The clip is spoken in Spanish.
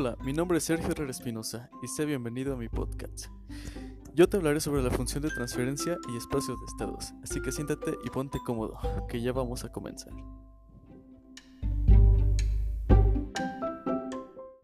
Hola, mi nombre es Sergio Herrera Espinosa y sé bienvenido a mi podcast. Yo te hablaré sobre la función de transferencia y espacios de estados, así que siéntate y ponte cómodo, que ya vamos a comenzar.